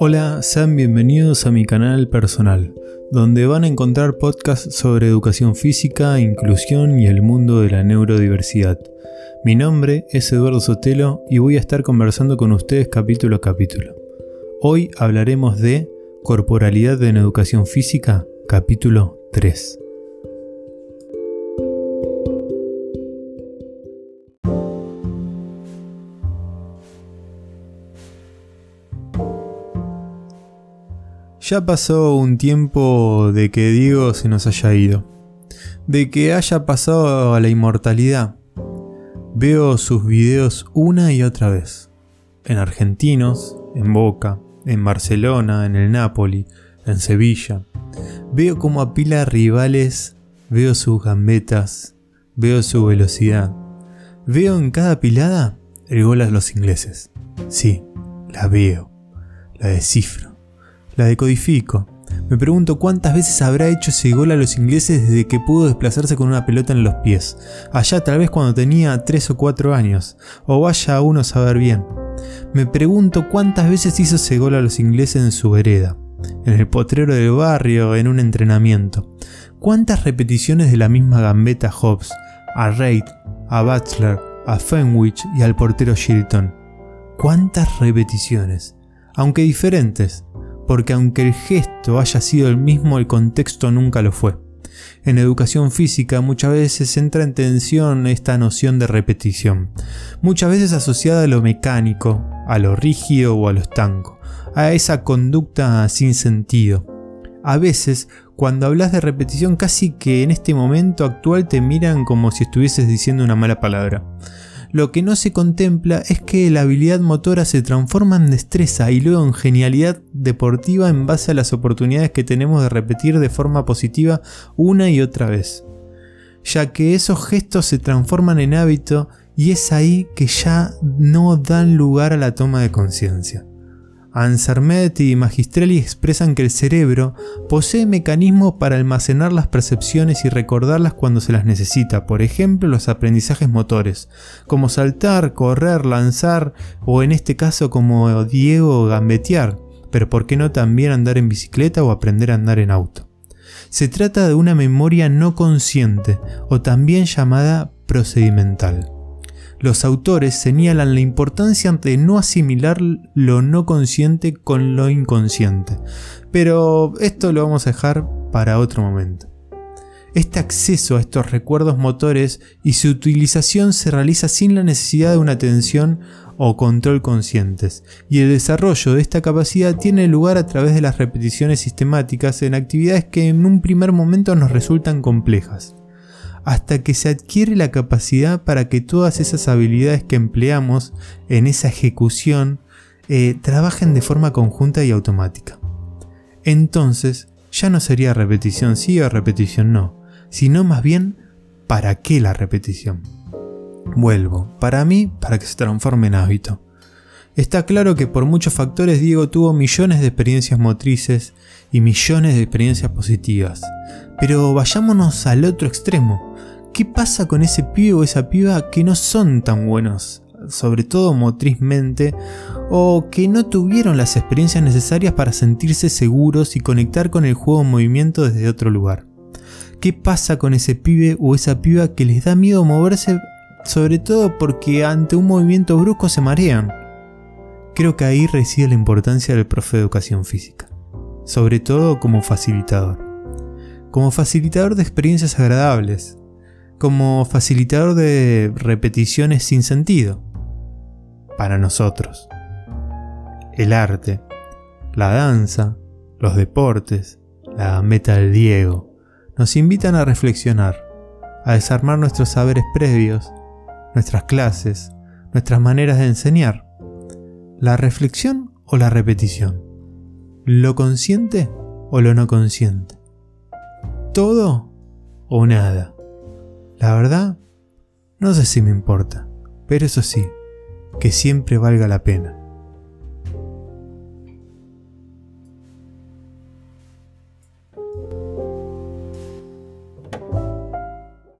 Hola, sean bienvenidos a mi canal personal, donde van a encontrar podcasts sobre educación física, inclusión y el mundo de la neurodiversidad. Mi nombre es Eduardo Sotelo y voy a estar conversando con ustedes capítulo a capítulo. Hoy hablaremos de Corporalidad en Educación Física, capítulo 3. Ya pasó un tiempo de que Diego se nos haya ido, de que haya pasado a la inmortalidad. Veo sus videos una y otra vez, en argentinos, en Boca, en Barcelona, en el Napoli, en Sevilla. Veo cómo apila rivales, veo sus gambetas, veo su velocidad. Veo en cada pilada el gol a los ingleses. Sí, la veo, la descifro la decodifico. Me pregunto cuántas veces habrá hecho ese gol a los ingleses desde que pudo desplazarse con una pelota en los pies, allá tal vez cuando tenía 3 o 4 años, o vaya a uno saber bien. Me pregunto cuántas veces hizo ese gol a los ingleses en su vereda, en el potrero del barrio, en un entrenamiento. ¿Cuántas repeticiones de la misma gambeta Hobbs, a Reid, a Butler, a Fenwich y al portero Shilton? ¿Cuántas repeticiones? Aunque diferentes, porque aunque el gesto haya sido el mismo, el contexto nunca lo fue. En educación física muchas veces entra en tensión esta noción de repetición, muchas veces asociada a lo mecánico, a lo rígido o a lo estanco, a esa conducta sin sentido. A veces, cuando hablas de repetición, casi que en este momento actual te miran como si estuvieses diciendo una mala palabra. Lo que no se contempla es que la habilidad motora se transforma en destreza y luego en genialidad deportiva en base a las oportunidades que tenemos de repetir de forma positiva una y otra vez. Ya que esos gestos se transforman en hábito y es ahí que ya no dan lugar a la toma de conciencia. Ansermet y Magistrelli expresan que el cerebro posee mecanismos para almacenar las percepciones y recordarlas cuando se las necesita, por ejemplo los aprendizajes motores, como saltar, correr, lanzar o en este caso como Diego gambetear, pero por qué no también andar en bicicleta o aprender a andar en auto. Se trata de una memoria no consciente o también llamada procedimental. Los autores señalan la importancia de no asimilar lo no consciente con lo inconsciente, pero esto lo vamos a dejar para otro momento. Este acceso a estos recuerdos motores y su utilización se realiza sin la necesidad de una atención o control conscientes, y el desarrollo de esta capacidad tiene lugar a través de las repeticiones sistemáticas en actividades que en un primer momento nos resultan complejas hasta que se adquiere la capacidad para que todas esas habilidades que empleamos en esa ejecución eh, trabajen de forma conjunta y automática. Entonces, ya no sería repetición sí o repetición no, sino más bien para qué la repetición. Vuelvo, para mí, para que se transforme en hábito. Está claro que por muchos factores Diego tuvo millones de experiencias motrices y millones de experiencias positivas. Pero vayámonos al otro extremo. ¿Qué pasa con ese pibe o esa piba que no son tan buenos, sobre todo motrizmente, o que no tuvieron las experiencias necesarias para sentirse seguros y conectar con el juego en movimiento desde otro lugar? ¿Qué pasa con ese pibe o esa piba que les da miedo moverse, sobre todo porque ante un movimiento brusco se marean? Creo que ahí reside la importancia del profe de educación física, sobre todo como facilitador. Como facilitador de experiencias agradables, como facilitador de repeticiones sin sentido para nosotros. El arte, la danza, los deportes, la meta del Diego, nos invitan a reflexionar, a desarmar nuestros saberes previos, nuestras clases, nuestras maneras de enseñar. ¿La reflexión o la repetición? ¿Lo consciente o lo no consciente? ¿Todo o nada? La verdad, no sé si me importa, pero eso sí, que siempre valga la pena.